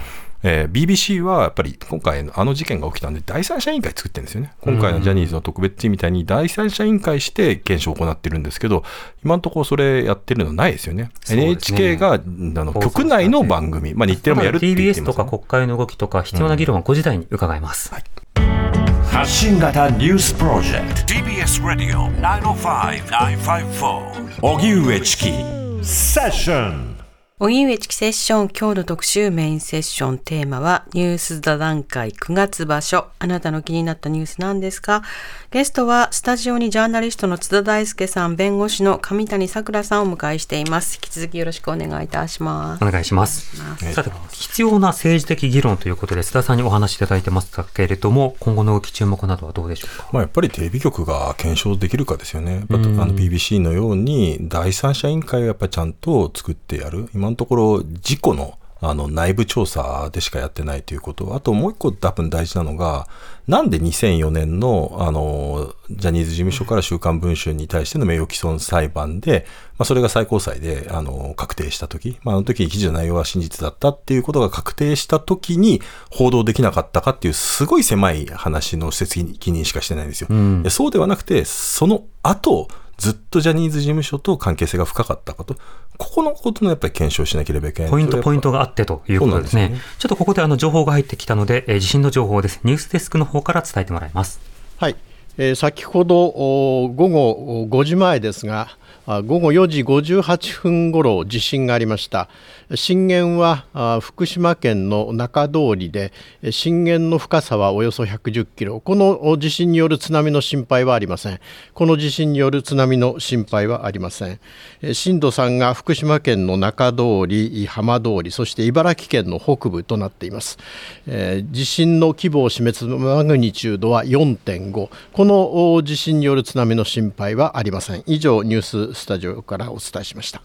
えー、BBC はやっぱり今回あの事件が起きたんで第三者委員会作ってるんですよね。今回のジャニーズの特別チームみたいに第三者委員会して検証を行ってるんですけど今のところそれやってるのないですよね。ね。NHK があの局内の番組、まあ、日テレもやるって言ってます、ね、TBS とか国会の動きとか必要な議論は5時台に伺います、うん。はい。発信型ニュースプロジェクト。TBS ラディオ905-954おぎゅうえちきセッション荻上チキセッション、今日の特集メインセッションテーマはニュース座談会9月場所。あなたの気になったニュースなんですか？ゲストはスタジオにジャーナリストの津田大介さん、弁護士の上谷さくらさんをお迎えしています。引き続きよろしくお願いいたします。お願いします。ますさて、必要な政治的議論ということで津田さんにお話しいただいてますけれども、今後の動き注目などはどうでしょうか？まあやっぱりテレビ局が検証できるかですよね。あの BBC のように第三者委員会をやっぱりちゃんと作ってやる。今のところ事故のあの内部調査でしかやってないということ、あともう一個多分大事なのが、なんで2004年のあのジャニーズ事務所から週刊文春に対しての名誉毀損裁判で、まあ、それが最高裁であの確定したとき、まあ、あの時記事の内容は真実だったっていうことが確定したときに報道できなかったかっていう、すごい狭い話の責任しかしてないんですよ。うん、そうではなくて、その後ずっとジャニーズ事務所と関係性が深かったこと、ここのことのやっぱり検証しなければいけない。ポイント、ポイントがあってということですね。すねちょっとここであの情報が入ってきたので、えー、地震の情報です。ニュースデスクの方から伝えてもらいます。はい。えー、先ほど午後5時前ですが、午後4時58分ごろ地震がありました。震源は福島県の中通りで震源の深さはおよそ110キロ。この地震による津波の心配はありません。この地震による津波の心配はありません。震度3が福島県の中通り浜通りそして茨城県の北部となっています。地震の規模を示すマグニチュードは4.5この地震による津波の心配はありません。以上ニューススタジオからお伝えしました。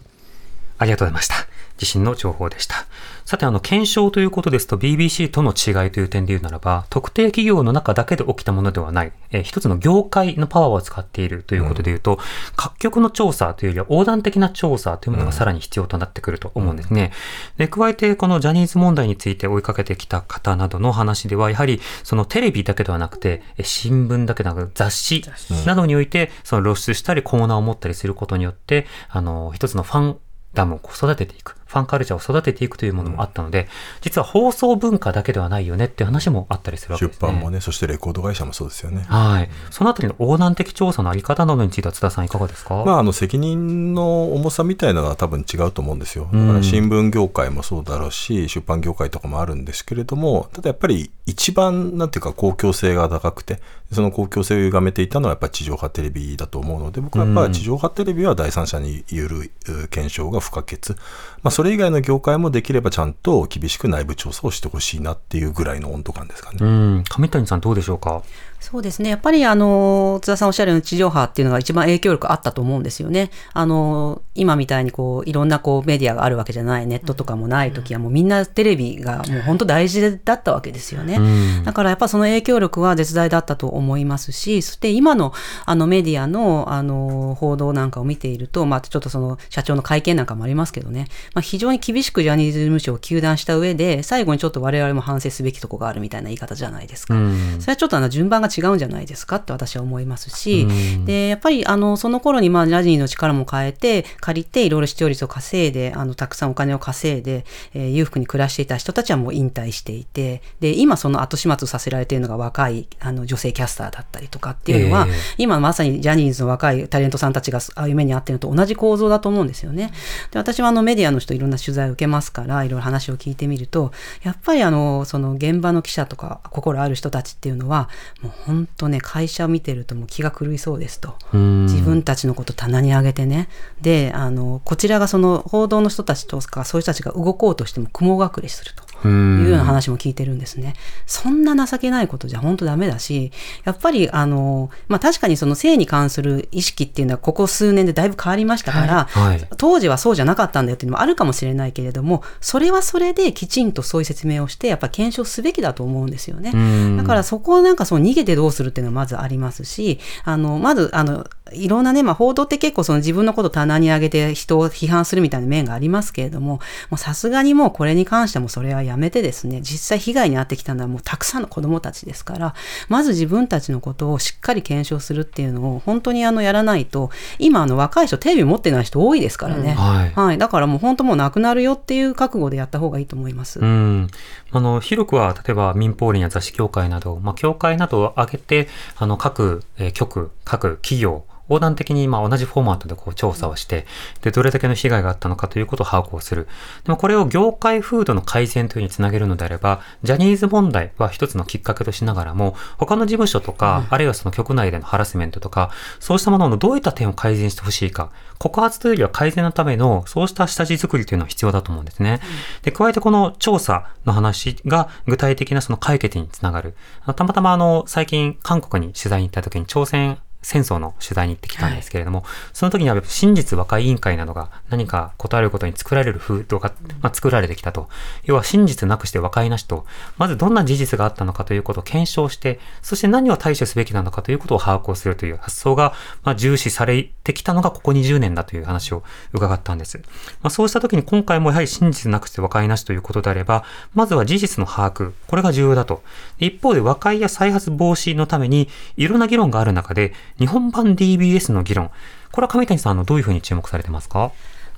ありがとうございました。地震の情報でした。さて、あの、検証ということですと、BBC との違いという点で言うならば、特定企業の中だけで起きたものではない、えー、一つの業界のパワーを使っているということで言うと、うん、各局の調査というよりは横断的な調査というものがさらに必要となってくると思うんですね。で、加えて、このジャニーズ問題について追いかけてきた方などの話では、やはり、そのテレビだけではなくて、新聞だけでなく雑誌などにおいて、その露出したりコーナーを持ったりすることによって、あの、一つのファンダムを育てていく。ファンカルチャーを育てていくというものもあったので、実は放送文化だけではないよねっていう話もあったりするわけです、ね、出版もね、そしてレコード会社もそうですよね。はい。そのあたりの横断的調査のあり方などについては津田さんいかがですか？まあ、あの、責任の重さみたいなのは多分違うと思うんですよ。だから新聞業界もそうだろうし、出版業界とかもあるんですけれども、ただやっぱり一番、なんていうか公共性が高くて、その公共性を歪めていたのはやっぱり地上波テレビだと思うので、僕はやっぱり地上波テレビは第三者による検証が不可欠。まあ、それそれ以外の業界もできればちゃんと厳しく内部調査をしてほしいなっていうぐらいの温度感ですかね。うん上谷さんどうでしょうか？そうですね。やっぱりあの、津田さんおっしゃるように地上波っていうのが一番影響力あったと思うんですよね。あの、今みたいにこう、いろんなこうメディアがあるわけじゃない、ネットとかもない時はもうみんなテレビがもう本当大事だったわけですよね。だからやっぱその影響力は絶大だったと思いますし、そして今のあのメディアのあの報道なんかを見ていると、まあちょっとその社長の会見なんかもありますけどね、まあ非常に厳しくジャニーズ事務所を糾弾した上で、最後にちょっと我々も反省すべきとこがあるみたいな言い方じゃないですか。それはちょっとあの順番が違うんじゃないですか。かって私は思いますし、でやっぱりあのその頃にまあラジニーの力も変えて借りていろいろ視聴率を稼いであのたくさんお金を稼いで、えー、裕福に暮らしていた人たちはもう引退していてで今その後始末させられているのが若いあの女性キャスターだったりとかっていうのは、えー、今まさにジャニーズの若いタレントさんたちがああいう目に遭っているのと同じ構造だと思うんですよね。で私はあのメディアの人いろんな取材を受けますからいろいろ話を聞いてみるとやっぱりあのその現場の記者とか心ある人たちっていうのはもう本当ね会社を見てるともう気が狂いそうですと。自分たちのこと棚に上げてね。であのこちらがその報道の人たちとかそういう人たちが動こうとしても雲隠れすると。いうような話も聞いてるんですね。そんな情けないことじゃ本当ダメだし、やっぱりあの、まあ確かにその性に関する意識っていうのはここ数年でだいぶ変わりましたから、はいはい、当時はそうじゃなかったんだよっていうのもあるかもしれないけれども、それはそれできちんとそういう説明をして、やっぱ検証すべきだと思うんですよね。だからそこをなんかそう逃げてどうするっていうのはまずありますし、あの、まず、あの、いろんなね、まあ、報道って結構その自分のこと棚に上げて人を批判するみたいな面がありますけれども、もうさすがにもうこれに関してもそれはやめてですね、実際被害に遭ってきたのはもうたくさんの子供たちですから、まず自分たちのことをしっかり検証するっていうのを本当にあのやらないと、今あの若い人テレビ持ってない人多いですからね。うん、はい、はい。だからもう本当もうなくなるよっていう覚悟でやった方がいいと思います。うん。あの、広くは例えば民放連や雑誌協会など、まあ、協会などを挙げて、あの、各、えー、局、各企業、横断的にまあ同じフォーマットでこう調査をして、で、どれだけの被害があったのかということを把握をする。でもこれを業界風土の改善というにつなげるのであれば、ジャニーズ問題は一つのきっかけとしながらも、他の事務所とか、あるいはその局内でのハラスメントとか、そうしたもののどういった点を改善してほしいか、告発というよりは改善のための、そうした下地作りというのは必要だと思うんですね。で、加えてこの調査の話が具体的なその解決につながる。たまたまあの、最近韓国に取材に行った時に朝鮮戦争の取材に行ってきたんですけれども、はい、その時には真実和解委員会などが何か答えることに作られる風土が、まあ、作られてきたと。要は真実なくして和解なしと、まずどんな事実があったのかということを検証して、そして何を対処すべきなのかということを把握をするという発想が、まあ、重視されてきたのがここ20年だという話を伺ったんです。まあ、そうした時に今回もやはり真実なくして和解なしということであれば、まずは事実の把握、これが重要だと。一方で和解や再発防止のために、いろんな議論がある中で、日本版 DBS の議論、これは上谷さん、あのどういうふうに注目されてますか？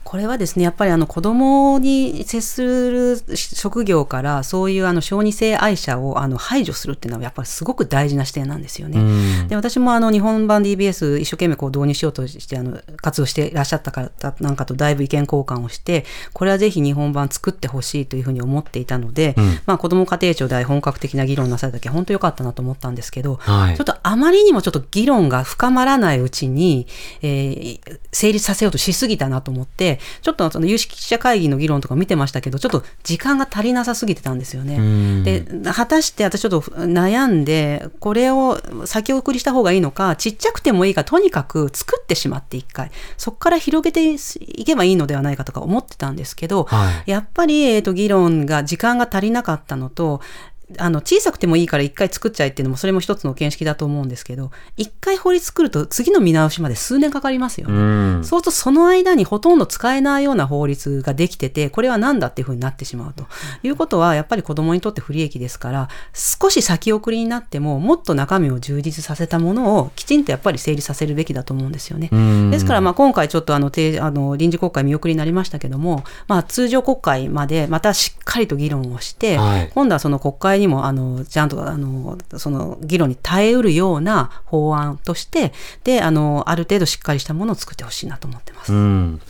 これはですね、やっぱりあの子供に接する職業からそういうあの小児性愛者をあの排除するっていうのはやっぱりすごく大事な視点なんですよね。で、私もあの日本版 DBS 一生懸命こう導入しようとしてあの活動していらっしゃった方なんかとだいぶ意見交換をして、これはぜひ日本版作ってほしいというふうに思っていたので、うん、まあ子供家庭庁で本格的な議論なされた時は本当良かったなと思ったんですけど、はい、ちょっとあまりにもちょっと議論が深まらないうちに、えー、成立させようとしすぎたなと思って、で、ちょっとその有識者会議の議論とか見てましたけど、ちょっと時間が足りなさすぎてたんですよね。で、果たして私ちょっと悩んで、これを先送りした方がいいのか、ちっちゃくてもいいか、とにかく作ってしまって一回、そこから広げていけばいいのではないかとか思ってたんですけど、はい、やっぱり、えっ、ー、と、議論が時間が足りなかったのと、あの小さくてもいいから一回作っちゃえっていうのもそれも一つの見識だと思うんですけど一回法律作ると次の見直しまで数年かかりますよね、うん、そうするとその間にほとんど使えないような法律ができててこれは何だっていうふうになってしまうと。いうことはやっぱり子どもにとって不利益ですから少し先送りになってももっと中身を充実させたものをきちんとやっぱり整理させるべきだと思うんですよね、うん、ですからまあ今回ちょっとあのあの臨時国会見送りになりましたけども、まあ、通常国会までまたしっかりと議論をして、はい、今度はその国会にもあのちゃんとあのその議論に耐えうるような法案としてであのある程度しっかりしたものを作ってほしいなと思ってます。うん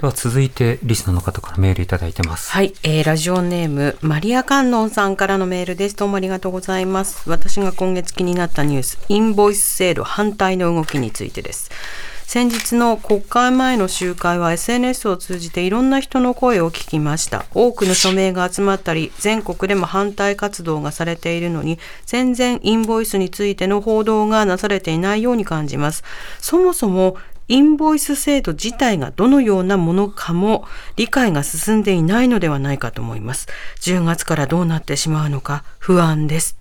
では続いてリスナーの方からメールいただいてます。はい、えー、ラジオネームマリア観音さんからのメールです。どうもありがとうございます。私が今月気になったニュース、インボイス制度反対の動きについてです。先日の国会前の集会は SNS を通じていろんな人の声を聞きました多くの署名が集まったり全国でも反対活動がされているのに全然インボイスについての報道がなされていないように感じますそもそもインボイス制度自体がどのようなものかも理解が進んでいないのではないかと思います。10月からどうなってしまうのか不安です。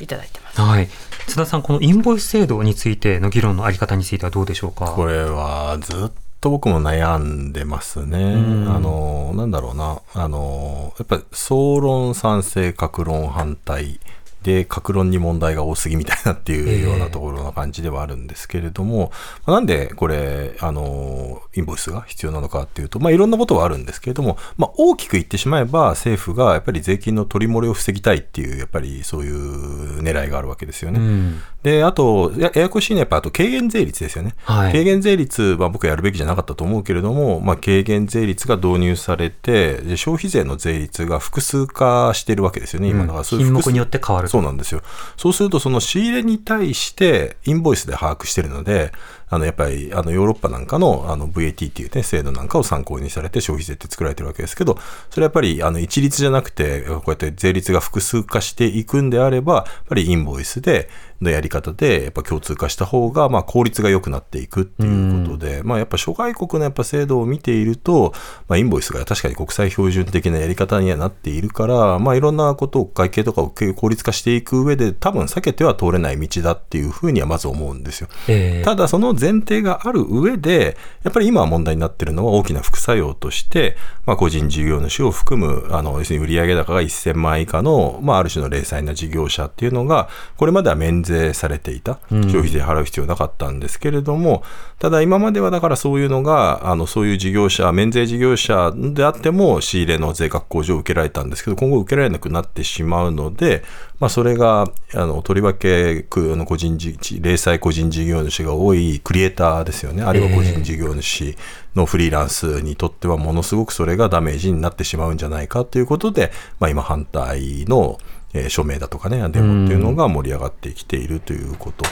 いただいてます。はい。津田さん、このインボイス制度についての議論のあり方についてはどうでしょうか？これはずっと僕も悩んでますね。あの、なんだろうな。あの、やっぱり総論賛成、各論反対。で、格論に問題が多すぎみたいなっていうようなところの感じではあるんですけれども、えー、なんでこれ、あの、インボイスが必要なのかっていうと、まあ、いろんなことはあるんですけれども、まあ、大きく言ってしまえば、政府がやっぱり税金の取り漏れを防ぎたいっていう、やっぱりそういう狙いがあるわけですよね。うん、で、あと、やややこしいのは、やっぱあと軽減税率ですよね。はい、軽減税率は僕はやるべきじゃなかったと思うけれども、まあ、軽減税率が導入されて、で消費税の税率が複数化してるわけですよね、今だから、うん、品目によって変わるそうなんですよ。そうすると、その仕入れに対してインボイスで把握してるので、あのやっぱりあのヨーロッパなんかのあの VAT っていう、ね、制度なんかを参考にされて消費税って作られてるわけですけど、それはやっぱりあの一律じゃなくて、こうやって税率が複数化していくんであれば、やっぱりインボイスでのやり方でやっぱ共通化した方がまあ効率が良くなっていくっていうことで、まあ、やっぱ諸外国のやっぱ制度を見ていると、まあ、インボイスが確かに国際標準的なやり方にはなっているから、まあ、いろんなことを会計とかを効率化していく上で多分避けては通れない道だっていうふうにはまず思うんですよ。えー、ただその前提がある上でやっぱり今問題になっているのは大きな副作用として、まあ、個人事業主を含むあの要するに売上高が1000万円以下の、まあ、ある種の零細な事業者っていうのがこれまでは免税されていた消費税払う必要なかったんですけれども、ただ今まではだからそういうのがあのそういう事業者免税事業者であっても仕入れの税額控除を受けられたんですけど今後受けられなくなってしまうので、まあ、それがあのとりわけの個人零細個人事業主が多いクリエイターですよね。あるいは個人事業主のフリーランスにとってはものすごくそれがダメージになってしまうんじゃないかということで、まあ、今反対のえー、署名だとかね、デモっていうのが盛り上がってきているということ。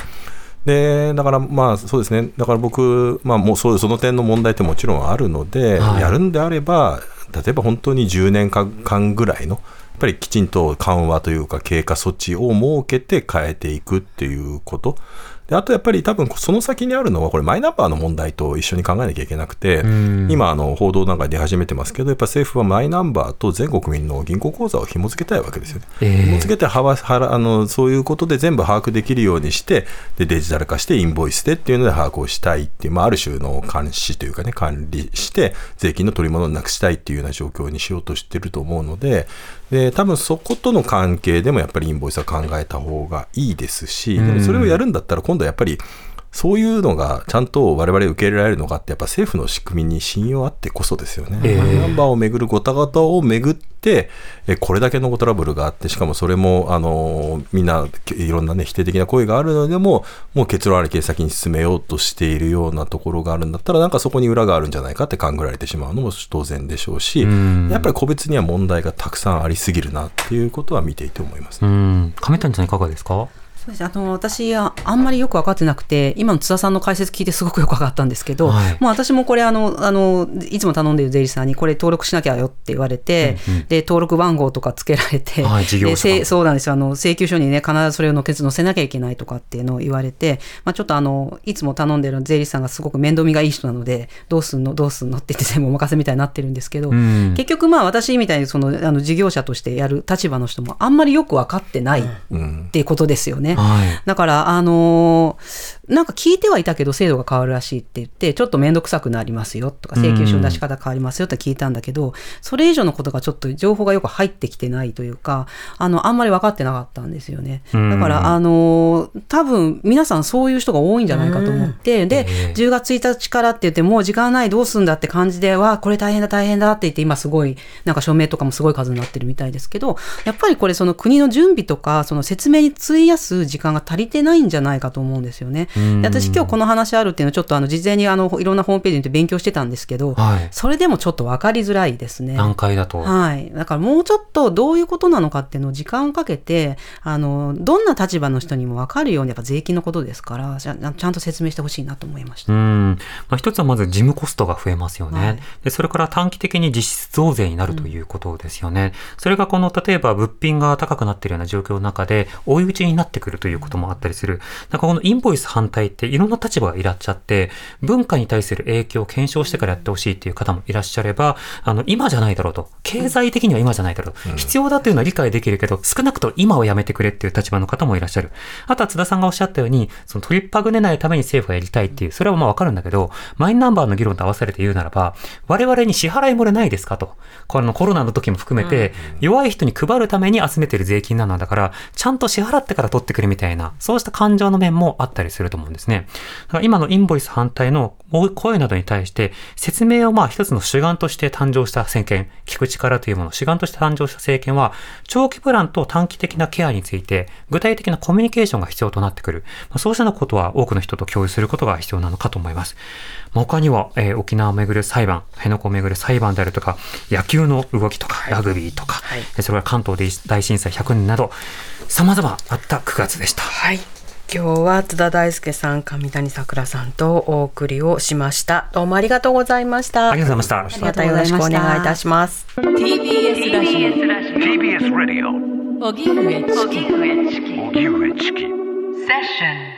でだからまあそうですね、だから僕、まあ、もうそうその点の問題ってもちろんあるので、はい、やるんであれば、例えば本当に10年間ぐらいの、やっぱりきちんと緩和というか、経過措置を設けて変えていくっていうこと。であとやっぱり多分その先にあるのは、これマイナンバーの問題と一緒に考えなきゃいけなくて、今あの報道なんか出始めてますけど、やっぱ政府はマイナンバーと全国民の銀行口座を紐付けたいわけですよね。えー、紐付けてははあの、そういうことで全部把握できるようにしてで、デジタル化してインボイスでっていうので把握をしたいっていう、まあ、ある種の監視というかね、管理して、税金の取り物をなくしたいっていうような状況にしようとしてると思うので、で多分そことの関係でもやっぱりインボイスは考えた方がいいですし、でもそれをやるんだったら今度はやっぱりそういうのがちゃんと我々受け入れられるのかって、やっぱ政府の仕組みに信用あってこそですよね。えー、マイナンバーをめぐるごたごたをめぐって、えこれだけのトラブルがあって、しかもそれも、あのみんないろんなね、否定的な声があるのでも、もう結論ありけ先に進めようとしているようなところがあるんだったら、なんかそこに裏があるんじゃないかって勘ぐられてしまうのも当然でしょうし、うやっぱり個別には問題がたくさんありすぎるなっていうことは見ていて思います、ね。亀谷さんいかがですか？そうですあの私あんまりよく分かってなくて今の津田さんの解説聞いてすごくよく分かったんですけど、はい、もう私もこれあのあのいつも頼んでいる税理士さんにこれ登録しなきゃよって言われて、うんうん、で登録番号とかつけられて、はい、でそうなんですよ。あの請求書にね必ずそれを載せなきゃいけないとかっていうのを言われて、まあ、ちょっとあのいつも頼んでる税理士さんがすごく面倒見がいい人なのでどうすんのどうすんのって言って全部お任せみたいになってるんですけど、うん、結局まあ私みたいにそのあの事業者としてやる立場の人もあんまりよく分かってないっていうことですよね。はい、だから、あのー、なんか聞いてはいたけど制度が変わるらしいって言って、ちょっと面倒くさくなりますよとか、請求書の出し方変わりますよって聞いたんだけど、それ以上のことがちょっと情報がよく入ってきてないというか、あの、あんまり分かってなかったんですよね。だから、あのー、多分皆さんそういう人が多いんじゃないかと思って、で、10月1日からって言って、もう時間ないどうすんだって感じで、わこれ大変だ大変だって言って、今すごい、なんか署名とかもすごい数になってるみたいですけど、やっぱりこれその国の準備とか、その説明に費やす時間が足りてないんじゃないかと思うんですよね。私今日この話あるっていうのはちょっとあの事前にあのいろんなホームページに勉強してたんですけど、はい、それでもちょっと分かりづらいですね。段階だと。はい。だからもうちょっとどういうことなのかっていうのを時間をかけて、あの、どんな立場の人にも分かるようにやっぱ税金のことですから、ちゃんと説明してほしいなと思いました。うん。まあ、一つはまず事務コストが増えますよね。はい、でそれから短期的に実質増税になるということですよね。うん、それがこの例えば物品が高くなっているような状況の中で追い打ちになってくるということもあったりする。なんかこのインボイス反対っていろんな立場がいらっしゃって、文化に対する影響を検証してからやってほしいっていう方もいらっしゃれば、あの、今じゃないだろうと。経済的には今じゃないだろう。うん、必要だというのは理解できるけど、少なくとも今をやめてくれっていう立場の方もいらっしゃる。あとは津田さんがおっしゃったように、その取りっぱぐねないために政府がやりたいっていう、それはまあわかるんだけど、マイナンバーの議論と合わされて言うならば、我々に支払い漏れないですかと。このコロナの時も含めて、弱い人に配るために集めてる税金なんだから、ちゃんと支払ってから取ってくれみたいな、そうした感情の面もあったりすると思うんですね。だから今のインボイス反対の声などに対して説明をまあ一つの主眼として誕生した政権、聞く力というもの、主眼として誕生した政権は、長期プランと短期的なケアについて、具体的なコミュニケーションが必要となってくる。まあ、そうしたことは多くの人と共有することが必要なのかと思います。まあ、他には、えー、沖縄をめぐる裁判、辺野古をめぐる裁判であるとか、野球の動きとか、ラグビーとか、はい、それから関東大震災100年など、様々あった9月でした。はい今日は津田大輔さん、上谷さくらさんとお送りをしました。どうもありがとうございました。ありがとうございました。またよろしくお願いいたします。TBS ラジオ。TBS ラジオ。荻上チキ。荻上チキ。セッション。